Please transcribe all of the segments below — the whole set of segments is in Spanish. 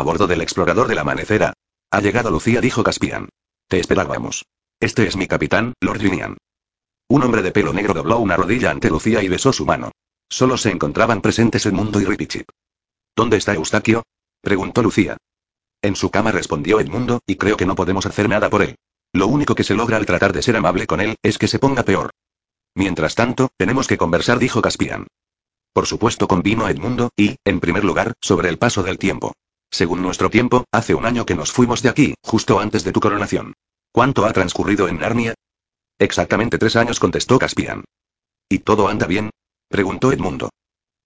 A bordo del explorador del amanecer. Ha llegado Lucía, dijo Caspian. Te esperábamos. Este es mi capitán, Lord Vinian. Un hombre de pelo negro dobló una rodilla ante Lucía y besó su mano. Solo se encontraban presentes Edmundo y Ripichip. ¿Dónde está Eustaquio? preguntó Lucía. En su cama respondió Edmundo, y creo que no podemos hacer nada por él. Lo único que se logra al tratar de ser amable con él es que se ponga peor. Mientras tanto, tenemos que conversar, dijo Caspian. Por supuesto, convino Edmundo, y, en primer lugar, sobre el paso del tiempo. Según nuestro tiempo, hace un año que nos fuimos de aquí, justo antes de tu coronación. ¿Cuánto ha transcurrido en Narnia? Exactamente tres años, contestó Caspian. ¿Y todo anda bien? preguntó Edmundo.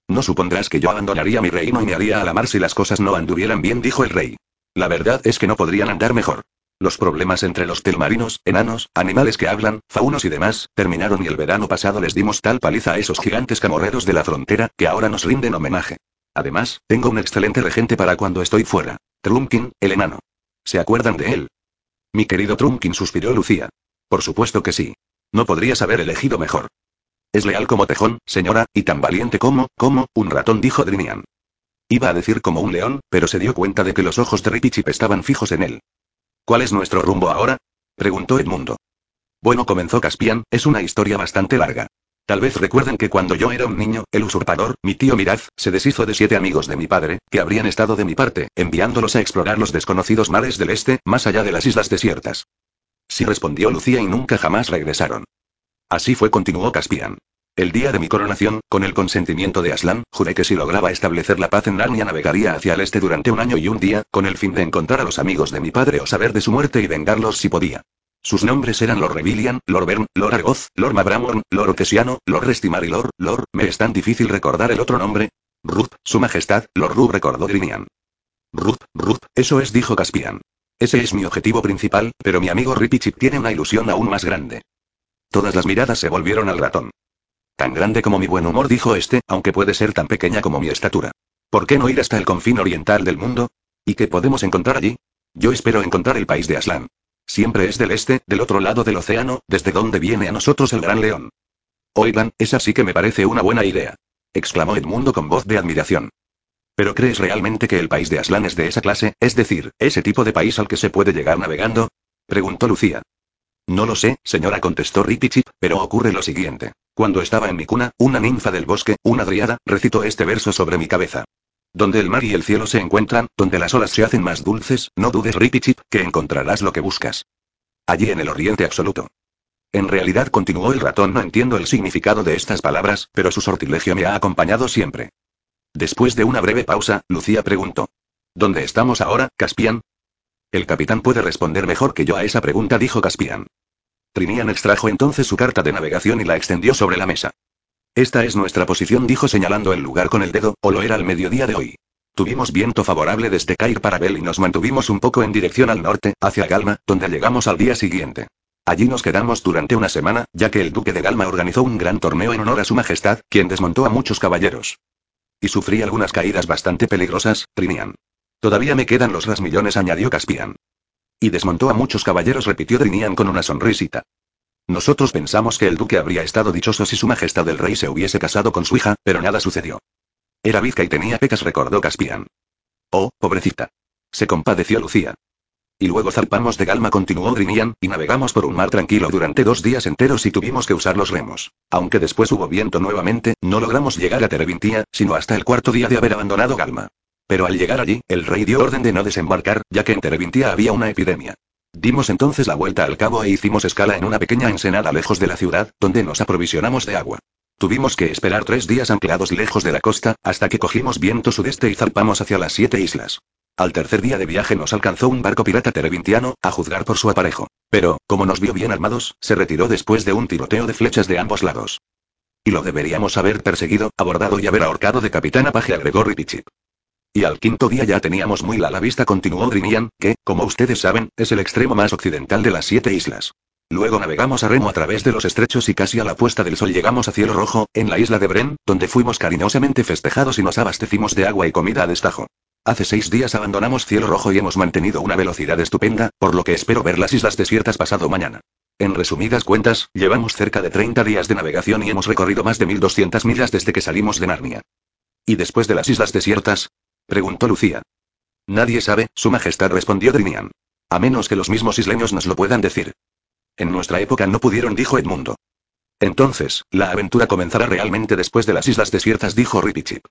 No supondrás que yo abandonaría mi reino y me haría a la mar si las cosas no anduvieran bien, dijo el rey. La verdad es que no podrían andar mejor. Los problemas entre los telmarinos, enanos, animales que hablan, faunos y demás, terminaron y el verano pasado les dimos tal paliza a esos gigantes camorreros de la frontera, que ahora nos rinden homenaje. Además, tengo un excelente regente para cuando estoy fuera. Trumpkin, el enano. ¿Se acuerdan de él? Mi querido Trumpkin suspiró Lucía. Por supuesto que sí. No podrías haber elegido mejor. Es leal como tejón, señora, y tan valiente como, como, un ratón, dijo Drinian. Iba a decir como un león, pero se dio cuenta de que los ojos de Ripichip estaban fijos en él. ¿Cuál es nuestro rumbo ahora? preguntó Edmundo. Bueno, comenzó Caspian, es una historia bastante larga. Tal vez recuerden que cuando yo era un niño, el usurpador, mi tío Miraz, se deshizo de siete amigos de mi padre, que habrían estado de mi parte, enviándolos a explorar los desconocidos mares del este, más allá de las islas desiertas. Sí respondió Lucía y nunca jamás regresaron. Así fue, continuó Caspian. El día de mi coronación, con el consentimiento de Aslan, juré que si lograba establecer la paz en Narnia navegaría hacia el este durante un año y un día, con el fin de encontrar a los amigos de mi padre o saber de su muerte y vengarlos si podía. Sus nombres eran Lord Revilian, Lord Bern, Lord Argoth, Lord Mabramorn, Lord Otesiano, Lord Restimar y Lord, Lord, me es tan difícil recordar el otro nombre. Ruth, su majestad, Lord Rub recordó Grinian. Ruth, Ruth, eso es, dijo Caspian. Ese es mi objetivo principal, pero mi amigo Ripichip tiene una ilusión aún más grande. Todas las miradas se volvieron al ratón. Tan grande como mi buen humor, dijo este, aunque puede ser tan pequeña como mi estatura. ¿Por qué no ir hasta el confín oriental del mundo? ¿Y qué podemos encontrar allí? Yo espero encontrar el país de Aslan. Siempre es del este, del otro lado del océano, desde donde viene a nosotros el gran león. Oigan, esa sí que me parece una buena idea. exclamó Edmundo con voz de admiración. ¿Pero crees realmente que el país de Aslan es de esa clase, es decir, ese tipo de país al que se puede llegar navegando? preguntó Lucía. No lo sé, señora, contestó Ripichip, pero ocurre lo siguiente. Cuando estaba en mi cuna, una ninfa del bosque, una driada, recitó este verso sobre mi cabeza. Donde el mar y el cielo se encuentran, donde las olas se hacen más dulces, no dudes, Ripichip, que encontrarás lo que buscas. Allí en el oriente absoluto. En realidad, continuó el ratón, no entiendo el significado de estas palabras, pero su sortilegio me ha acompañado siempre. Después de una breve pausa, Lucía preguntó. ¿Dónde estamos ahora, Caspian? El capitán puede responder mejor que yo a esa pregunta, dijo Caspian. Trinian extrajo entonces su carta de navegación y la extendió sobre la mesa. Esta es nuestra posición, dijo señalando el lugar con el dedo, o lo era al mediodía de hoy. Tuvimos viento favorable desde Cair para Bell y nos mantuvimos un poco en dirección al norte, hacia Galma, donde llegamos al día siguiente. Allí nos quedamos durante una semana, ya que el duque de Galma organizó un gran torneo en honor a su majestad, quien desmontó a muchos caballeros. Y sufrí algunas caídas bastante peligrosas, Trinian. Todavía me quedan los rasmillones, añadió Caspian. Y desmontó a muchos caballeros, repitió Drinian con una sonrisita. Nosotros pensamos que el duque habría estado dichoso si su majestad el rey se hubiese casado con su hija, pero nada sucedió. Era bizca y tenía pecas, recordó Caspian. Oh, pobrecita. Se compadeció Lucía. Y luego zarpamos de Galma, continuó Drinian, y navegamos por un mar tranquilo durante dos días enteros y tuvimos que usar los remos. Aunque después hubo viento nuevamente, no logramos llegar a Terevintia, sino hasta el cuarto día de haber abandonado Galma. Pero al llegar allí, el rey dio orden de no desembarcar, ya que en Terevintia había una epidemia. Dimos entonces la vuelta al cabo e hicimos escala en una pequeña ensenada lejos de la ciudad, donde nos aprovisionamos de agua. Tuvimos que esperar tres días anclados lejos de la costa, hasta que cogimos viento sudeste y zarpamos hacia las siete islas. Al tercer día de viaje nos alcanzó un barco pirata terevintiano, a juzgar por su aparejo. Pero, como nos vio bien armados, se retiró después de un tiroteo de flechas de ambos lados. Y lo deberíamos haber perseguido, abordado y haber ahorcado de capitán a paje, agregó Ripichip. Y al quinto día ya teníamos muy la, vista, continuó Drinian, que, como ustedes saben, es el extremo más occidental de las siete islas. Luego navegamos a remo a través de los estrechos y casi a la puesta del sol llegamos a Cielo Rojo, en la isla de Bren, donde fuimos cariñosamente festejados y nos abastecimos de agua y comida a destajo. Hace seis días abandonamos Cielo Rojo y hemos mantenido una velocidad estupenda, por lo que espero ver las islas desiertas pasado mañana. En resumidas cuentas, llevamos cerca de 30 días de navegación y hemos recorrido más de 1200 millas desde que salimos de Narnia. ¿Y después de las islas desiertas? Preguntó Lucía. Nadie sabe, Su Majestad respondió Drinian. A menos que los mismos isleños nos lo puedan decir. En nuestra época no pudieron, dijo Edmundo. Entonces, la aventura comenzará realmente después de las islas desiertas, dijo Ripichip.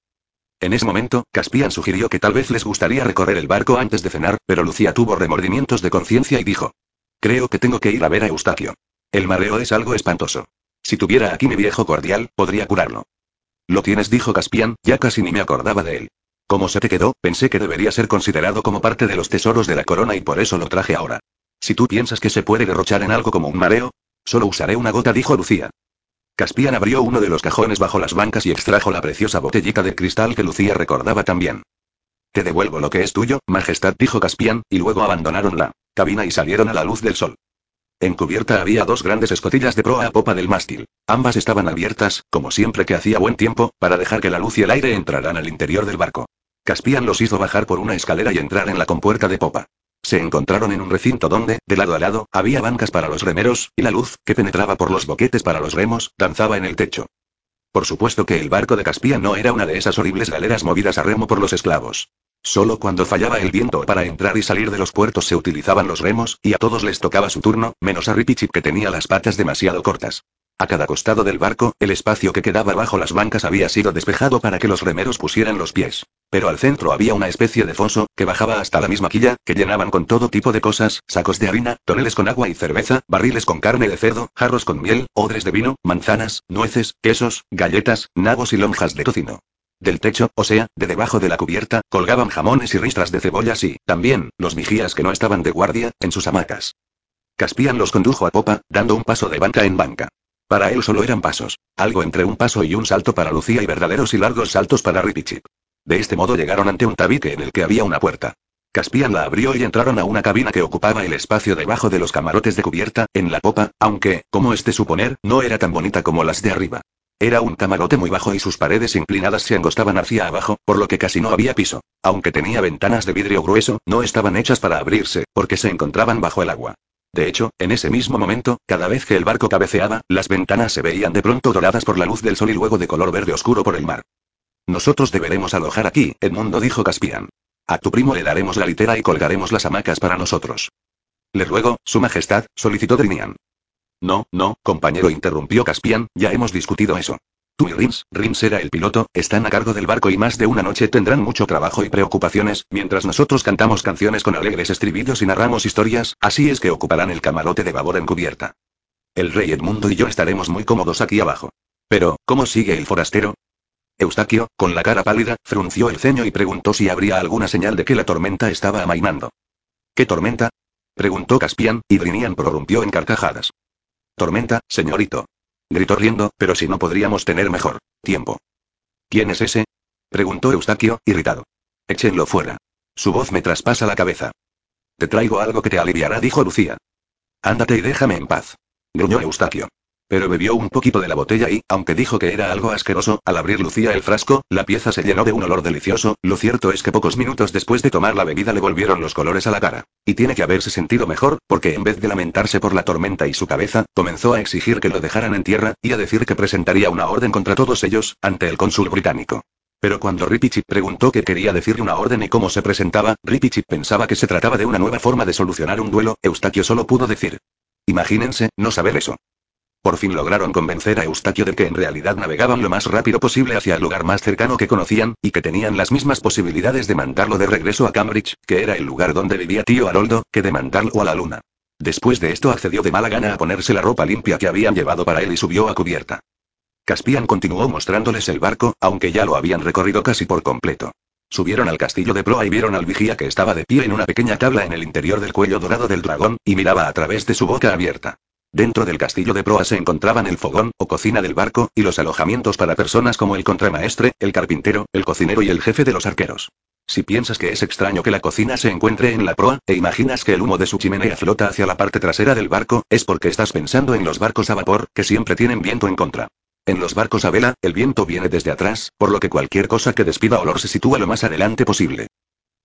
En ese momento, Caspian sugirió que tal vez les gustaría recorrer el barco antes de cenar, pero Lucía tuvo remordimientos de conciencia y dijo: Creo que tengo que ir a ver a Eustaquio. El mareo es algo espantoso. Si tuviera aquí mi viejo cordial, podría curarlo. Lo tienes, dijo Caspian, ya casi ni me acordaba de él. Como se te quedó, pensé que debería ser considerado como parte de los tesoros de la corona y por eso lo traje ahora. Si tú piensas que se puede derrochar en algo como un mareo, solo usaré una gota, dijo Lucía. Caspian abrió uno de los cajones bajo las bancas y extrajo la preciosa botellita de cristal que Lucía recordaba también. Te devuelvo lo que es tuyo, Majestad, dijo Caspian, y luego abandonaron la cabina y salieron a la luz del sol. En cubierta había dos grandes escotillas de proa a popa del mástil. Ambas estaban abiertas, como siempre que hacía buen tiempo, para dejar que la luz y el aire entraran al interior del barco. Caspian los hizo bajar por una escalera y entrar en la compuerta de popa. Se encontraron en un recinto donde, de lado a lado, había bancas para los remeros, y la luz, que penetraba por los boquetes para los remos, danzaba en el techo. Por supuesto que el barco de Caspian no era una de esas horribles galeras movidas a remo por los esclavos. Solo cuando fallaba el viento para entrar y salir de los puertos se utilizaban los remos, y a todos les tocaba su turno, menos a Ripichip que tenía las patas demasiado cortas. A cada costado del barco, el espacio que quedaba bajo las bancas había sido despejado para que los remeros pusieran los pies. Pero al centro había una especie de foso, que bajaba hasta la misma quilla, que llenaban con todo tipo de cosas, sacos de harina, toneles con agua y cerveza, barriles con carne de cerdo, jarros con miel, odres de vino, manzanas, nueces, quesos, galletas, nabos y lonjas de tocino. Del techo, o sea, de debajo de la cubierta, colgaban jamones y ristras de cebollas y, también, los vigías que no estaban de guardia, en sus hamacas. Caspian los condujo a popa, dando un paso de banca en banca. Para él solo eran pasos. Algo entre un paso y un salto para Lucía y verdaderos y largos saltos para Ripichip. De este modo llegaron ante un tabique en el que había una puerta. Caspian la abrió y entraron a una cabina que ocupaba el espacio debajo de los camarotes de cubierta, en la popa, aunque, como es de suponer, no era tan bonita como las de arriba. Era un camarote muy bajo y sus paredes inclinadas se angostaban hacia abajo, por lo que casi no había piso. Aunque tenía ventanas de vidrio grueso, no estaban hechas para abrirse, porque se encontraban bajo el agua. De hecho, en ese mismo momento, cada vez que el barco cabeceaba, las ventanas se veían de pronto doradas por la luz del sol y luego de color verde oscuro por el mar. Nosotros deberemos alojar aquí, Edmundo dijo Caspian. A tu primo le daremos la litera y colgaremos las hamacas para nosotros. Le ruego, Su Majestad, solicitó Drinian. No, no, compañero, interrumpió Caspian, ya hemos discutido eso. Tú y Rims, Rims era el piloto, están a cargo del barco y más de una noche tendrán mucho trabajo y preocupaciones, mientras nosotros cantamos canciones con alegres estribillos y narramos historias, así es que ocuparán el camarote de babor en cubierta. El rey Edmundo y yo estaremos muy cómodos aquí abajo. Pero, ¿cómo sigue el forastero? Eustaquio, con la cara pálida, frunció el ceño y preguntó si habría alguna señal de que la tormenta estaba amainando. ¿Qué tormenta? preguntó Caspian, y Drinian prorrumpió en carcajadas. Tormenta, señorito. Gritó riendo, pero si no podríamos tener mejor tiempo. ¿Quién es ese? preguntó Eustaquio, irritado. Échenlo fuera. Su voz me traspasa la cabeza. Te traigo algo que te aliviará, dijo Lucía. Ándate y déjame en paz. Gruñó Eustaquio. Pero bebió un poquito de la botella y, aunque dijo que era algo asqueroso, al abrir Lucía el frasco, la pieza se llenó de un olor delicioso, lo cierto es que pocos minutos después de tomar la bebida le volvieron los colores a la cara. Y tiene que haberse sentido mejor, porque en vez de lamentarse por la tormenta y su cabeza, comenzó a exigir que lo dejaran en tierra, y a decir que presentaría una orden contra todos ellos, ante el cónsul británico. Pero cuando Ripichip preguntó qué quería decir una orden y cómo se presentaba, Ripichip pensaba que se trataba de una nueva forma de solucionar un duelo, Eustaquio solo pudo decir. Imagínense, no saber eso. Por fin lograron convencer a Eustaquio de que en realidad navegaban lo más rápido posible hacia el lugar más cercano que conocían, y que tenían las mismas posibilidades de mandarlo de regreso a Cambridge, que era el lugar donde vivía tío Haroldo, que de mandarlo a la luna. Después de esto accedió de mala gana a ponerse la ropa limpia que habían llevado para él y subió a cubierta. Caspian continuó mostrándoles el barco, aunque ya lo habían recorrido casi por completo. Subieron al castillo de proa y vieron al vigía que estaba de pie en una pequeña tabla en el interior del cuello dorado del dragón, y miraba a través de su boca abierta. Dentro del castillo de proa se encontraban el fogón, o cocina del barco, y los alojamientos para personas como el contramaestre, el carpintero, el cocinero y el jefe de los arqueros. Si piensas que es extraño que la cocina se encuentre en la proa, e imaginas que el humo de su chimenea flota hacia la parte trasera del barco, es porque estás pensando en los barcos a vapor, que siempre tienen viento en contra. En los barcos a vela, el viento viene desde atrás, por lo que cualquier cosa que despida olor se sitúa lo más adelante posible.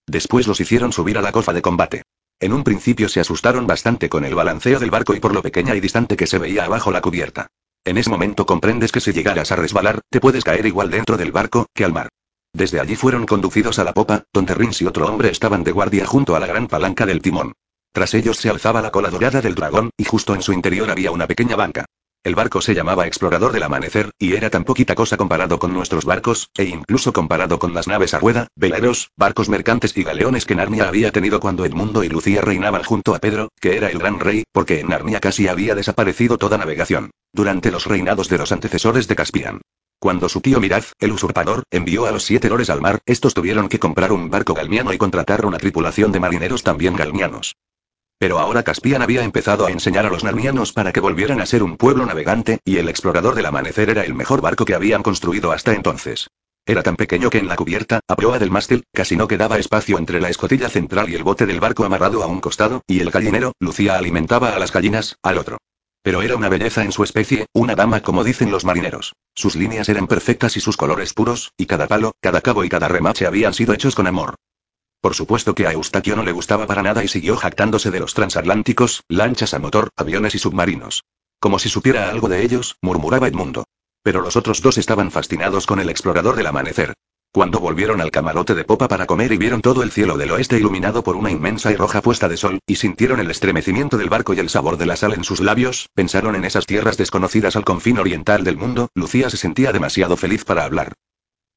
Después los hicieron subir a la cofa de combate. En un principio se asustaron bastante con el balanceo del barco y por lo pequeña y distante que se veía abajo la cubierta. En ese momento comprendes que si llegaras a resbalar, te puedes caer igual dentro del barco, que al mar. Desde allí fueron conducidos a la popa, donde Rins y otro hombre estaban de guardia junto a la gran palanca del timón. Tras ellos se alzaba la cola dorada del dragón, y justo en su interior había una pequeña banca. El barco se llamaba Explorador del Amanecer, y era tan poquita cosa comparado con nuestros barcos, e incluso comparado con las naves a rueda, veleros, barcos mercantes y galeones que Narnia había tenido cuando Edmundo y Lucía reinaban junto a Pedro, que era el gran rey, porque en Narnia casi había desaparecido toda navegación. Durante los reinados de los antecesores de Caspian. Cuando su tío Miraz, el usurpador, envió a los siete lores al mar, estos tuvieron que comprar un barco galmiano y contratar una tripulación de marineros también galmianos. Pero ahora Caspian había empezado a enseñar a los narnianos para que volvieran a ser un pueblo navegante, y el explorador del amanecer era el mejor barco que habían construido hasta entonces. Era tan pequeño que en la cubierta, a proa del mástil, casi no quedaba espacio entre la escotilla central y el bote del barco amarrado a un costado, y el gallinero, Lucía alimentaba a las gallinas, al otro. Pero era una belleza en su especie, una dama como dicen los marineros. Sus líneas eran perfectas y sus colores puros, y cada palo, cada cabo y cada remache habían sido hechos con amor. Por supuesto que a Eustaquio no le gustaba para nada y siguió jactándose de los transatlánticos, lanchas a motor, aviones y submarinos. Como si supiera algo de ellos, murmuraba Edmundo. Pero los otros dos estaban fascinados con el explorador del amanecer. Cuando volvieron al camarote de popa para comer y vieron todo el cielo del oeste iluminado por una inmensa y roja puesta de sol, y sintieron el estremecimiento del barco y el sabor de la sal en sus labios, pensaron en esas tierras desconocidas al confín oriental del mundo, Lucía se sentía demasiado feliz para hablar.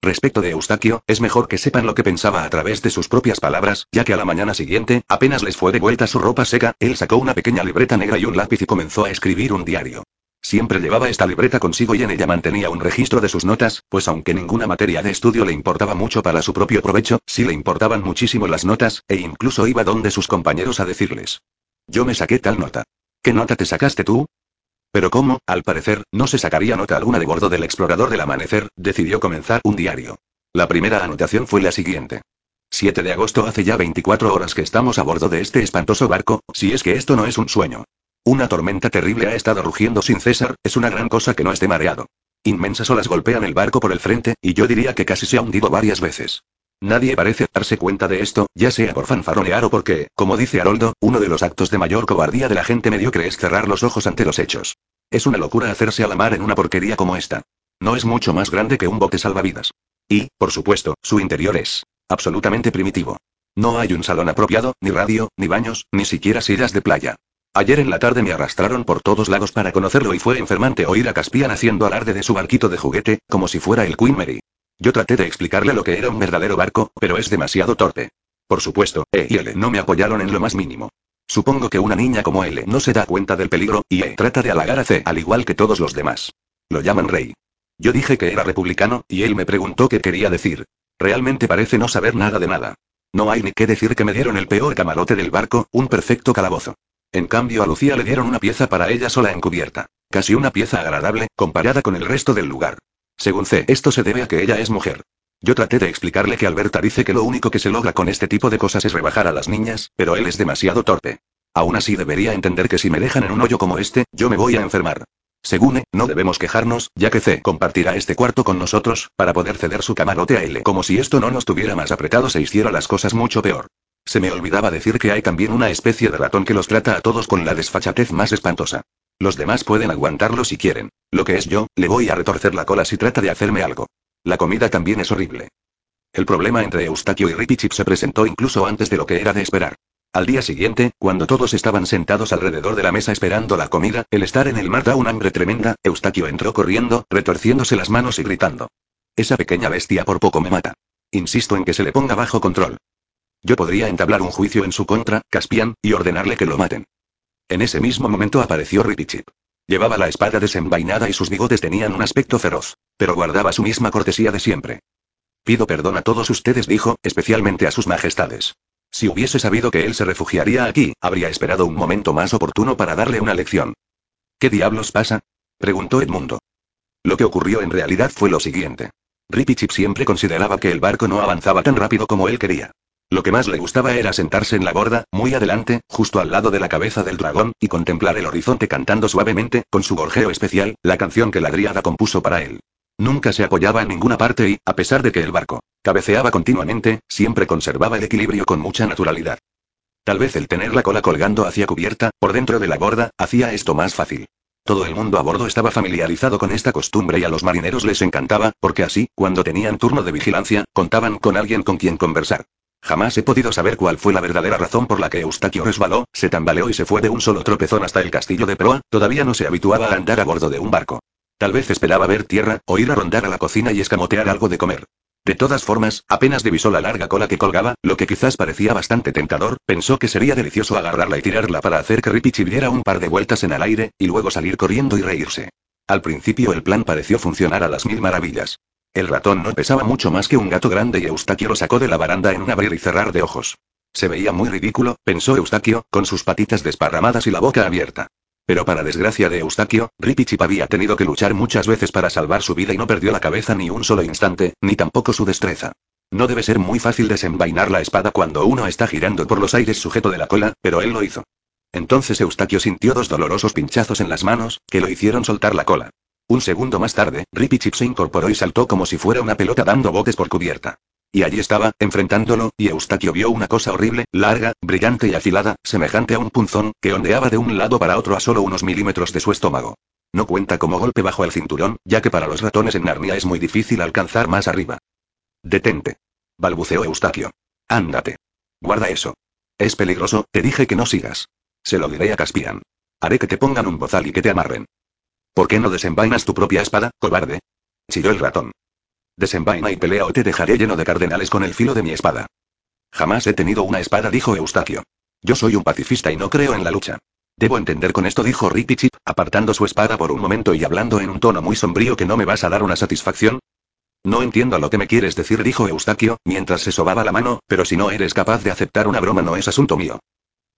Respecto de Eustaquio, es mejor que sepan lo que pensaba a través de sus propias palabras, ya que a la mañana siguiente, apenas les fue de vuelta su ropa seca, él sacó una pequeña libreta negra y un lápiz y comenzó a escribir un diario. Siempre llevaba esta libreta consigo y en ella mantenía un registro de sus notas, pues aunque ninguna materia de estudio le importaba mucho para su propio provecho, sí le importaban muchísimo las notas, e incluso iba donde sus compañeros a decirles. Yo me saqué tal nota. ¿Qué nota te sacaste tú? Pero como, al parecer, no se sacaría nota alguna de bordo del explorador del amanecer, decidió comenzar un diario. La primera anotación fue la siguiente. 7 de agosto hace ya 24 horas que estamos a bordo de este espantoso barco, si es que esto no es un sueño. Una tormenta terrible ha estado rugiendo sin cesar, es una gran cosa que no esté mareado. Inmensas olas golpean el barco por el frente, y yo diría que casi se ha hundido varias veces. Nadie parece darse cuenta de esto, ya sea por fanfaronear o porque, como dice Haroldo, uno de los actos de mayor cobardía de la gente mediocre es cerrar los ojos ante los hechos. Es una locura hacerse a la mar en una porquería como esta. No es mucho más grande que un bote salvavidas. Y, por supuesto, su interior es absolutamente primitivo. No hay un salón apropiado, ni radio, ni baños, ni siquiera sillas de playa. Ayer en la tarde me arrastraron por todos lados para conocerlo y fue enfermante oír a Caspian haciendo alarde de su barquito de juguete, como si fuera el Queen Mary. Yo traté de explicarle lo que era un verdadero barco, pero es demasiado torpe. Por supuesto, E y L no me apoyaron en lo más mínimo. Supongo que una niña como L no se da cuenta del peligro, y E trata de halagar a C al igual que todos los demás. Lo llaman rey. Yo dije que era republicano, y él me preguntó qué quería decir. Realmente parece no saber nada de nada. No hay ni qué decir que me dieron el peor camarote del barco, un perfecto calabozo. En cambio a Lucía le dieron una pieza para ella sola en cubierta. Casi una pieza agradable, comparada con el resto del lugar. Según C, esto se debe a que ella es mujer. Yo traté de explicarle que Alberta dice que lo único que se logra con este tipo de cosas es rebajar a las niñas, pero él es demasiado torpe. Aún así debería entender que si me dejan en un hoyo como este, yo me voy a enfermar. Según E, no debemos quejarnos, ya que C compartirá este cuarto con nosotros, para poder ceder su camarote a L. Como si esto no nos tuviera más apretados e hiciera las cosas mucho peor. Se me olvidaba decir que hay también una especie de ratón que los trata a todos con la desfachatez más espantosa. Los demás pueden aguantarlo si quieren. Lo que es yo, le voy a retorcer la cola si trata de hacerme algo. La comida también es horrible. El problema entre Eustaquio y Ripichip se presentó incluso antes de lo que era de esperar. Al día siguiente, cuando todos estaban sentados alrededor de la mesa esperando la comida, el estar en el mar da un hambre tremenda, Eustaquio entró corriendo, retorciéndose las manos y gritando. Esa pequeña bestia por poco me mata. Insisto en que se le ponga bajo control. Yo podría entablar un juicio en su contra, Caspian, y ordenarle que lo maten. En ese mismo momento apareció Ripichip. Llevaba la espada desenvainada y sus bigotes tenían un aspecto feroz, pero guardaba su misma cortesía de siempre. Pido perdón a todos ustedes, dijo, especialmente a sus majestades. Si hubiese sabido que él se refugiaría aquí, habría esperado un momento más oportuno para darle una lección. ¿Qué diablos pasa? preguntó Edmundo. Lo que ocurrió en realidad fue lo siguiente. Ripichip siempre consideraba que el barco no avanzaba tan rápido como él quería. Lo que más le gustaba era sentarse en la borda, muy adelante, justo al lado de la cabeza del dragón, y contemplar el horizonte cantando suavemente, con su gorjeo especial, la canción que la Dríada compuso para él. Nunca se apoyaba en ninguna parte y, a pesar de que el barco cabeceaba continuamente, siempre conservaba el equilibrio con mucha naturalidad. Tal vez el tener la cola colgando hacia cubierta, por dentro de la borda, hacía esto más fácil. Todo el mundo a bordo estaba familiarizado con esta costumbre y a los marineros les encantaba, porque así, cuando tenían turno de vigilancia, contaban con alguien con quien conversar. Jamás he podido saber cuál fue la verdadera razón por la que Eustaquio resbaló, se tambaleó y se fue de un solo tropezón hasta el castillo de proa, todavía no se habituaba a andar a bordo de un barco. Tal vez esperaba ver tierra, o ir a rondar a la cocina y escamotear algo de comer. De todas formas, apenas divisó la larga cola que colgaba, lo que quizás parecía bastante tentador, pensó que sería delicioso agarrarla y tirarla para hacer que Ripichi diera un par de vueltas en el aire, y luego salir corriendo y reírse. Al principio el plan pareció funcionar a las mil maravillas. El ratón no pesaba mucho más que un gato grande y Eustaquio lo sacó de la baranda en un abrir y cerrar de ojos. Se veía muy ridículo, pensó Eustaquio, con sus patitas desparramadas y la boca abierta. Pero para desgracia de Eustaquio, Ripichip había tenido que luchar muchas veces para salvar su vida y no perdió la cabeza ni un solo instante, ni tampoco su destreza. No debe ser muy fácil desenvainar la espada cuando uno está girando por los aires sujeto de la cola, pero él lo hizo. Entonces Eustaquio sintió dos dolorosos pinchazos en las manos, que lo hicieron soltar la cola. Un segundo más tarde, Ripichip se incorporó y saltó como si fuera una pelota dando botes por cubierta. Y allí estaba, enfrentándolo, y Eustaquio vio una cosa horrible, larga, brillante y afilada, semejante a un punzón, que ondeaba de un lado para otro a solo unos milímetros de su estómago. No cuenta como golpe bajo el cinturón, ya que para los ratones en Narnia es muy difícil alcanzar más arriba. Detente. balbuceó Eustaquio. Ándate. Guarda eso. Es peligroso, te dije que no sigas. Se lo diré a Caspian. Haré que te pongan un bozal y que te amarren. ¿Por qué no desenvainas tu propia espada, cobarde? chilló el ratón. Desenvaina y pelea o te dejaré lleno de cardenales con el filo de mi espada. Jamás he tenido una espada, dijo Eustaquio. Yo soy un pacifista y no creo en la lucha. Debo entender con esto, dijo Chip, apartando su espada por un momento y hablando en un tono muy sombrío que no me vas a dar una satisfacción. No entiendo lo que me quieres decir, dijo Eustaquio, mientras se sobaba la mano, pero si no eres capaz de aceptar una broma no es asunto mío.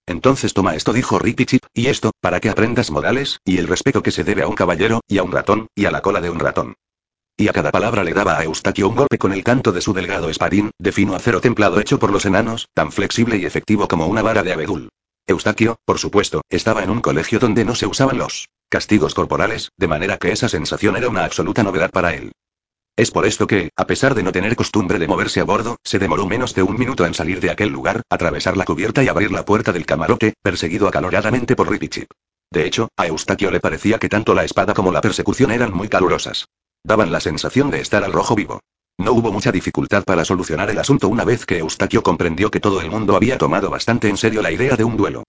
Entonces toma esto, dijo Rippy Chip, y esto, para que aprendas modales, y el respeto que se debe a un caballero, y a un ratón, y a la cola de un ratón. Y a cada palabra le daba a Eustaquio un golpe con el canto de su delgado espadín, de fino acero templado hecho por los enanos, tan flexible y efectivo como una vara de abedul. Eustaquio, por supuesto, estaba en un colegio donde no se usaban los castigos corporales, de manera que esa sensación era una absoluta novedad para él. Es por esto que, a pesar de no tener costumbre de moverse a bordo, se demoró menos de un minuto en salir de aquel lugar, atravesar la cubierta y abrir la puerta del camarote, perseguido acaloradamente por Ripichip. De hecho, a Eustaquio le parecía que tanto la espada como la persecución eran muy calurosas. Daban la sensación de estar al rojo vivo. No hubo mucha dificultad para solucionar el asunto una vez que Eustaquio comprendió que todo el mundo había tomado bastante en serio la idea de un duelo.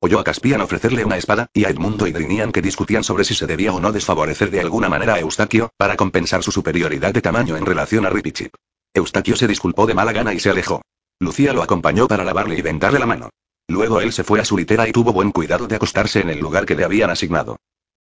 Oyó a Caspian ofrecerle una espada, y a Edmundo y Drinian que discutían sobre si se debía o no desfavorecer de alguna manera a Eustaquio, para compensar su superioridad de tamaño en relación a Ripichip. Eustaquio se disculpó de mala gana y se alejó. Lucía lo acompañó para lavarle y vendarle la mano. Luego él se fue a su litera y tuvo buen cuidado de acostarse en el lugar que le habían asignado.